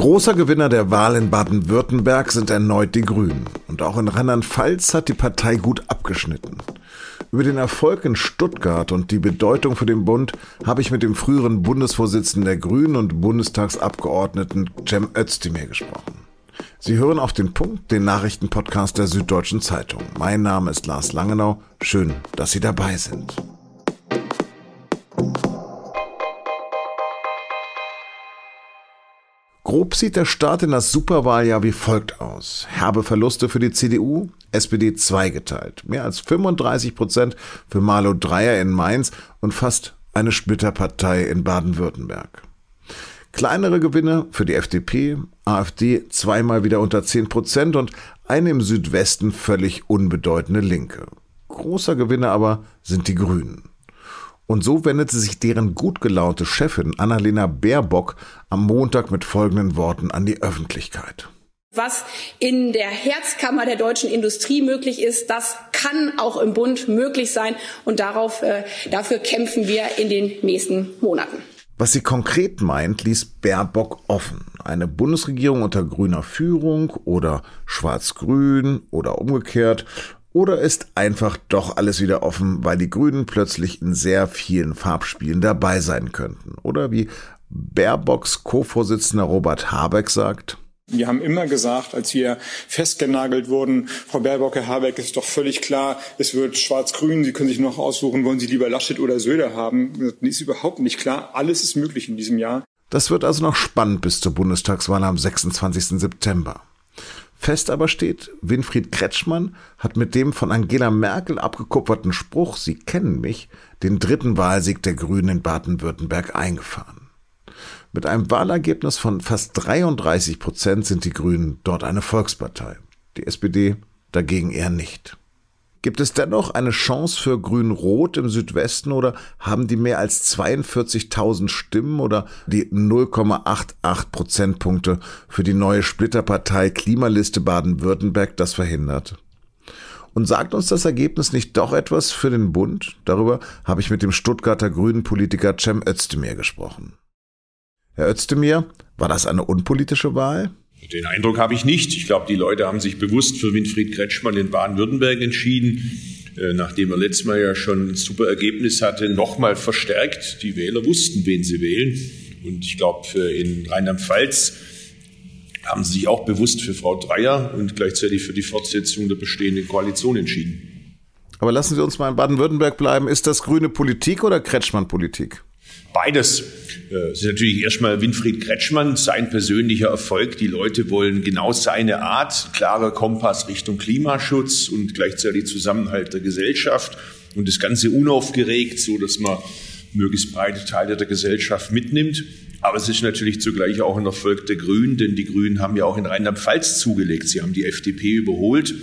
Großer Gewinner der Wahl in Baden-Württemberg sind erneut die Grünen. Und auch in Rheinland-Pfalz hat die Partei gut abgeschnitten. Über den Erfolg in Stuttgart und die Bedeutung für den Bund habe ich mit dem früheren Bundesvorsitzenden der Grünen und Bundestagsabgeordneten Cem Özdemir gesprochen. Sie hören auf den Punkt den Nachrichtenpodcast der Süddeutschen Zeitung. Mein Name ist Lars Langenau. Schön, dass Sie dabei sind. Grob sieht der Start in das Superwahljahr wie folgt aus. Herbe Verluste für die CDU, SPD zweigeteilt. Mehr als 35 Prozent für Marlo Dreyer in Mainz und fast eine Splitterpartei in Baden-Württemberg. Kleinere Gewinne für die FDP, AfD zweimal wieder unter 10 Prozent und eine im Südwesten völlig unbedeutende Linke. Großer Gewinner aber sind die Grünen. Und so wendete sich deren gut gelaunte Chefin Annalena Baerbock am Montag mit folgenden Worten an die Öffentlichkeit. Was in der Herzkammer der deutschen Industrie möglich ist, das kann auch im Bund möglich sein. Und darauf, äh, dafür kämpfen wir in den nächsten Monaten. Was sie konkret meint, ließ Baerbock offen. Eine Bundesregierung unter grüner Führung oder schwarz-grün oder umgekehrt oder ist einfach doch alles wieder offen, weil die Grünen plötzlich in sehr vielen Farbspielen dabei sein könnten? Oder wie Baerbocks Co-Vorsitzender Robert Habeck sagt, wir haben immer gesagt, als wir festgenagelt wurden, Frau Baerbock, Herr Habeck, ist doch völlig klar, es wird schwarz-grün, Sie können sich noch aussuchen, wollen Sie lieber Laschet oder Söder haben. Das ist überhaupt nicht klar. Alles ist möglich in diesem Jahr. Das wird also noch spannend bis zur Bundestagswahl am 26. September. Fest aber steht, Winfried Kretschmann hat mit dem von Angela Merkel abgekupferten Spruch Sie kennen mich den dritten Wahlsieg der Grünen in Baden-Württemberg eingefahren. Mit einem Wahlergebnis von fast 33 Prozent sind die Grünen dort eine Volkspartei, die SPD dagegen eher nicht. Gibt es dennoch eine Chance für Grün-Rot im Südwesten oder haben die mehr als 42.000 Stimmen oder die 0,88 Prozentpunkte für die neue Splitterpartei Klimaliste Baden-Württemberg das verhindert? Und sagt uns das Ergebnis nicht doch etwas für den Bund? Darüber habe ich mit dem Stuttgarter Grünen Politiker Cem Özdemir gesprochen. Herr Özdemir, war das eine unpolitische Wahl? Den Eindruck habe ich nicht. Ich glaube, die Leute haben sich bewusst für Winfried Kretschmann in Baden-Württemberg entschieden, äh, nachdem er letztes Mal ja schon ein super Ergebnis hatte, nochmal verstärkt. Die Wähler wussten, wen sie wählen. Und ich glaube, in Rheinland-Pfalz haben sie sich auch bewusst für Frau Dreier und gleichzeitig für die Fortsetzung der bestehenden Koalition entschieden. Aber lassen Sie uns mal in Baden-Württemberg bleiben. Ist das grüne Politik oder Kretschmann-Politik? Beides. Äh, es ist natürlich erstmal Winfried Kretschmann, sein persönlicher Erfolg. Die Leute wollen genau seine Art, klarer Kompass Richtung Klimaschutz und gleichzeitig Zusammenhalt der Gesellschaft und das Ganze unaufgeregt, so dass man möglichst breite Teile der Gesellschaft mitnimmt. Aber es ist natürlich zugleich auch ein Erfolg der Grünen, denn die Grünen haben ja auch in Rheinland-Pfalz zugelegt. Sie haben die FDP überholt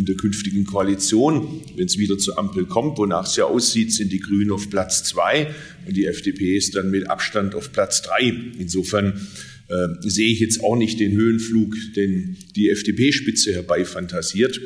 in der künftigen Koalition, wenn es wieder zur Ampel kommt, wonach es ja aussieht, sind die Grünen auf Platz zwei und die FDP ist dann mit Abstand auf Platz drei. Insofern äh, sehe ich jetzt auch nicht den Höhenflug, den die FDP-Spitze herbeifantasiert.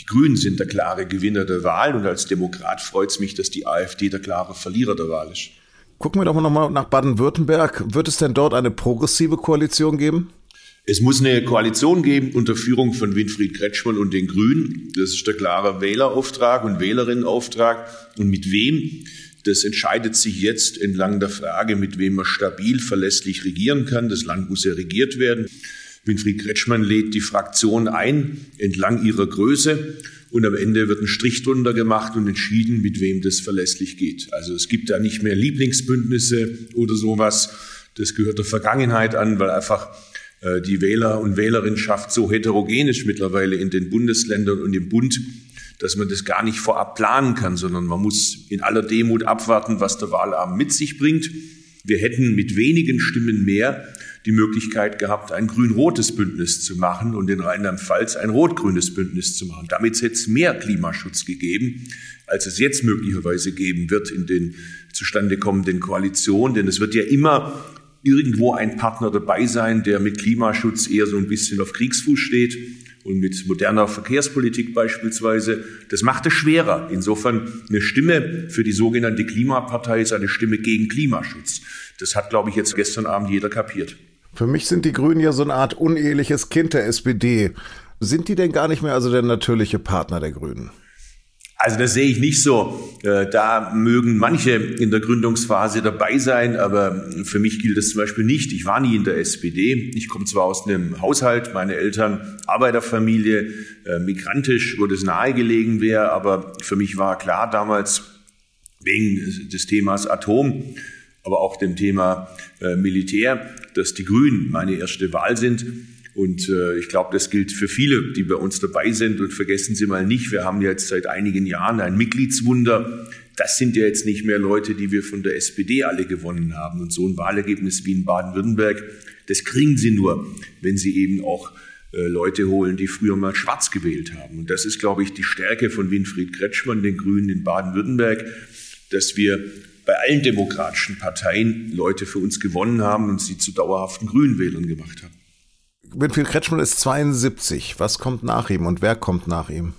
Die Grünen sind der klare Gewinner der Wahl und als Demokrat freut es mich, dass die AfD der klare Verlierer der Wahl ist. Gucken wir doch mal nochmal nach Baden-Württemberg. Wird es denn dort eine progressive Koalition geben? Es muss eine Koalition geben unter Führung von Winfried Kretschmann und den Grünen. Das ist der klare Wählerauftrag und Wählerinnenauftrag. Und mit wem? Das entscheidet sich jetzt entlang der Frage, mit wem man stabil, verlässlich regieren kann. Das Land muss ja regiert werden. Winfried Kretschmann lädt die Fraktion ein, entlang ihrer Größe. Und am Ende wird ein Strich drunter gemacht und entschieden, mit wem das verlässlich geht. Also es gibt da nicht mehr Lieblingsbündnisse oder sowas. Das gehört der Vergangenheit an, weil einfach die Wähler- und Wählerinschaft so heterogen ist mittlerweile in den Bundesländern und im Bund, dass man das gar nicht vorab planen kann, sondern man muss in aller Demut abwarten, was der Wahlabend mit sich bringt. Wir hätten mit wenigen Stimmen mehr die Möglichkeit gehabt, ein grün-rotes Bündnis zu machen und in Rheinland-Pfalz ein rot-grünes Bündnis zu machen. Damit hätte es mehr Klimaschutz gegeben, als es jetzt möglicherweise geben wird in den zustande kommenden Koalitionen. Denn es wird ja immer irgendwo ein Partner dabei sein, der mit Klimaschutz eher so ein bisschen auf Kriegsfuß steht und mit moderner Verkehrspolitik beispielsweise. Das macht es schwerer. Insofern eine Stimme für die sogenannte Klimapartei ist eine Stimme gegen Klimaschutz. Das hat, glaube ich, jetzt gestern Abend jeder kapiert. Für mich sind die Grünen ja so eine Art uneheliches Kind der SPD. Sind die denn gar nicht mehr also der natürliche Partner der Grünen? Also das sehe ich nicht so. Äh, da mögen manche in der Gründungsphase dabei sein, aber für mich gilt das zum Beispiel nicht. Ich war nie in der SPD. Ich komme zwar aus einem Haushalt, meine Eltern Arbeiterfamilie, äh, migrantisch, wo das nahegelegen wäre, aber für mich war klar damals wegen des Themas Atom, aber auch dem Thema äh, Militär, dass die Grünen meine erste Wahl sind. Und äh, ich glaube, das gilt für viele, die bei uns dabei sind. Und vergessen Sie mal nicht, wir haben jetzt seit einigen Jahren ein Mitgliedswunder. Das sind ja jetzt nicht mehr Leute, die wir von der SPD alle gewonnen haben. Und so ein Wahlergebnis wie in Baden-Württemberg, das kriegen Sie nur, wenn Sie eben auch äh, Leute holen, die früher mal schwarz gewählt haben. Und das ist, glaube ich, die Stärke von Winfried Kretschmann, den Grünen in Baden-Württemberg, dass wir bei allen demokratischen Parteien Leute für uns gewonnen haben und sie zu dauerhaften Grünwählern gemacht haben. Winfried Kretschmann ist 72. Was kommt nach ihm und wer kommt nach ihm?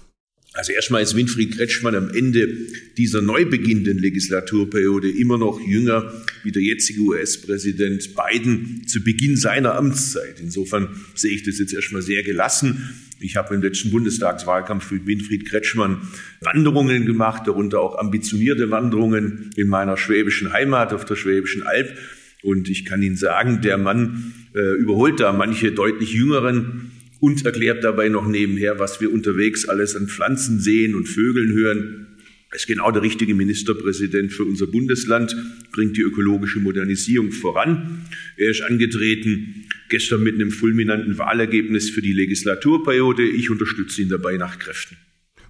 Also erstmal ist Winfried Kretschmann am Ende dieser neu beginnenden Legislaturperiode immer noch jünger wie der jetzige US-Präsident Biden zu Beginn seiner Amtszeit. Insofern sehe ich das jetzt erstmal sehr gelassen. Ich habe im letzten Bundestagswahlkampf mit Winfried Kretschmann Wanderungen gemacht, darunter auch ambitionierte Wanderungen in meiner schwäbischen Heimat auf der Schwäbischen Alb. Und ich kann Ihnen sagen, der Mann äh, überholt da manche deutlich jüngeren und erklärt dabei noch nebenher, was wir unterwegs alles an Pflanzen sehen und Vögeln hören. Er ist genau der richtige Ministerpräsident für unser Bundesland, bringt die ökologische Modernisierung voran. Er ist angetreten gestern mit einem fulminanten Wahlergebnis für die Legislaturperiode. Ich unterstütze ihn dabei nach Kräften.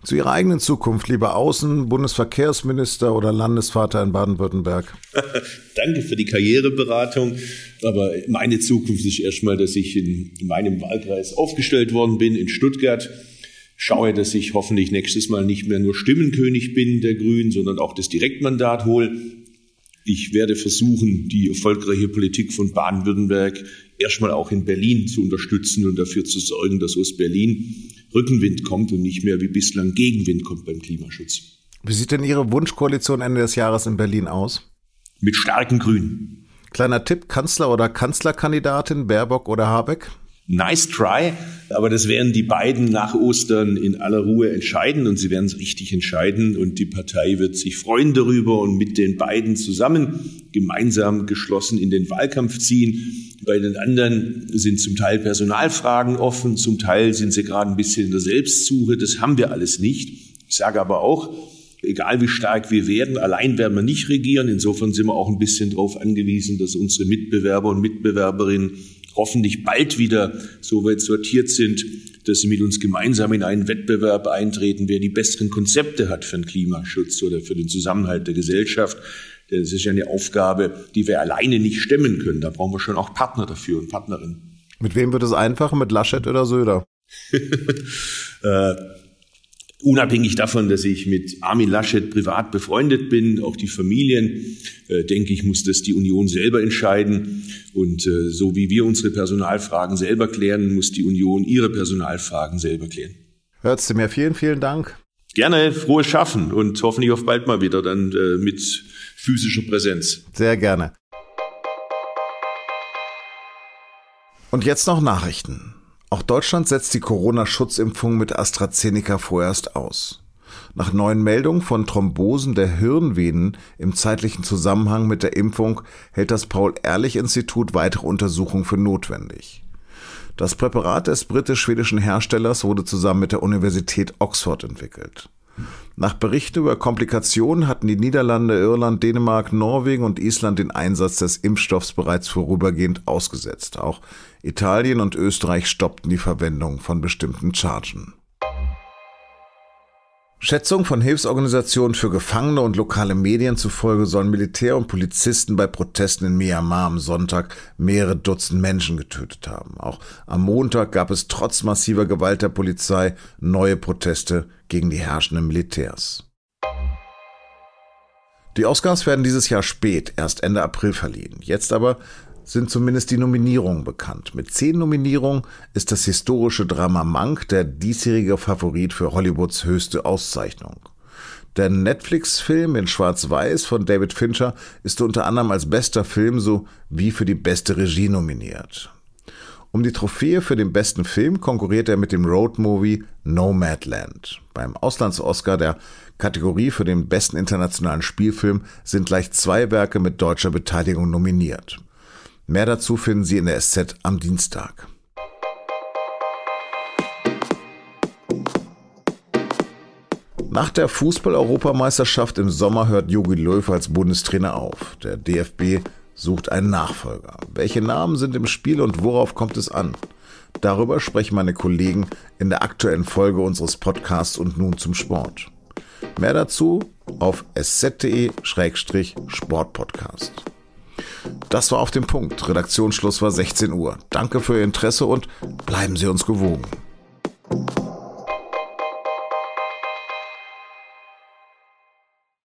Zu Ihrer eigenen Zukunft, lieber Außen-, Bundesverkehrsminister oder Landesvater in Baden-Württemberg? Danke für die Karriereberatung. Aber meine Zukunft ist erstmal, dass ich in meinem Wahlkreis aufgestellt worden bin, in Stuttgart. Schaue, dass ich hoffentlich nächstes Mal nicht mehr nur Stimmenkönig bin der Grünen, sondern auch das Direktmandat hole. Ich werde versuchen, die erfolgreiche Politik von Baden-Württemberg erstmal auch in Berlin zu unterstützen und dafür zu sorgen, dass aus Berlin Rückenwind kommt und nicht mehr wie bislang Gegenwind kommt beim Klimaschutz. Wie sieht denn Ihre Wunschkoalition Ende des Jahres in Berlin aus? Mit starken Grünen. Kleiner Tipp, Kanzler oder Kanzlerkandidatin, Baerbock oder Habeck? Nice try, aber das werden die beiden nach Ostern in aller Ruhe entscheiden und sie werden es richtig entscheiden und die Partei wird sich freuen darüber und mit den beiden zusammen gemeinsam geschlossen in den Wahlkampf ziehen. Bei den anderen sind zum Teil Personalfragen offen, zum Teil sind sie gerade ein bisschen in der Selbstsuche. Das haben wir alles nicht. Ich sage aber auch, egal wie stark wir werden, allein werden wir nicht regieren. Insofern sind wir auch ein bisschen darauf angewiesen, dass unsere Mitbewerber und Mitbewerberinnen hoffentlich bald wieder so weit sortiert sind, dass sie mit uns gemeinsam in einen Wettbewerb eintreten, wer die besseren Konzepte hat für den Klimaschutz oder für den Zusammenhalt der Gesellschaft. Das ist ja eine Aufgabe, die wir alleine nicht stemmen können. Da brauchen wir schon auch Partner dafür und Partnerinnen. Mit wem wird es einfacher? Mit Laschet oder Söder? äh, unabhängig davon, dass ich mit Armin Laschet privat befreundet bin, auch die Familien, äh, denke ich, muss das die Union selber entscheiden. Und äh, so wie wir unsere Personalfragen selber klären, muss die Union ihre Personalfragen selber klären. Hörst du mir vielen, vielen Dank. Gerne frohes Schaffen und hoffentlich auf bald mal wieder dann äh, mit physischer Präsenz. Sehr gerne. Und jetzt noch Nachrichten. Auch Deutschland setzt die Corona-Schutzimpfung mit AstraZeneca vorerst aus. Nach neuen Meldungen von Thrombosen der Hirnvenen im zeitlichen Zusammenhang mit der Impfung hält das Paul-Ehrlich-Institut weitere Untersuchungen für notwendig. Das Präparat des britisch-schwedischen Herstellers wurde zusammen mit der Universität Oxford entwickelt. Nach Berichten über Komplikationen hatten die Niederlande, Irland, Dänemark, Norwegen und Island den Einsatz des Impfstoffs bereits vorübergehend ausgesetzt. Auch Italien und Österreich stoppten die Verwendung von bestimmten Chargen. Schätzungen von Hilfsorganisationen für Gefangene und lokale Medien zufolge sollen Militär und Polizisten bei Protesten in Myanmar am Sonntag mehrere Dutzend Menschen getötet haben. Auch am Montag gab es trotz massiver Gewalt der Polizei neue Proteste gegen die herrschenden Militärs. Die Oscars werden dieses Jahr spät, erst Ende April verliehen. Jetzt aber sind zumindest die Nominierungen bekannt. Mit zehn Nominierungen ist das historische Drama Monk der diesjährige Favorit für Hollywoods höchste Auszeichnung. Der Netflix-Film in Schwarz-Weiß von David Fincher ist unter anderem als bester Film sowie für die beste Regie nominiert. Um die Trophäe für den besten Film konkurriert er mit dem Roadmovie Nomadland. Beim Auslands-Oscar der Kategorie für den besten internationalen Spielfilm sind gleich zwei Werke mit deutscher Beteiligung nominiert. Mehr dazu finden Sie in der SZ am Dienstag. Nach der Fußball-Europameisterschaft im Sommer hört Jogi Löw als Bundestrainer auf. Der DFB sucht einen Nachfolger. Welche Namen sind im Spiel und worauf kommt es an? Darüber sprechen meine Kollegen in der aktuellen Folge unseres Podcasts und nun zum Sport. Mehr dazu auf sz.de-sportpodcast. Das war auf dem Punkt. Redaktionsschluss war 16 Uhr. Danke für Ihr Interesse und bleiben Sie uns gewogen.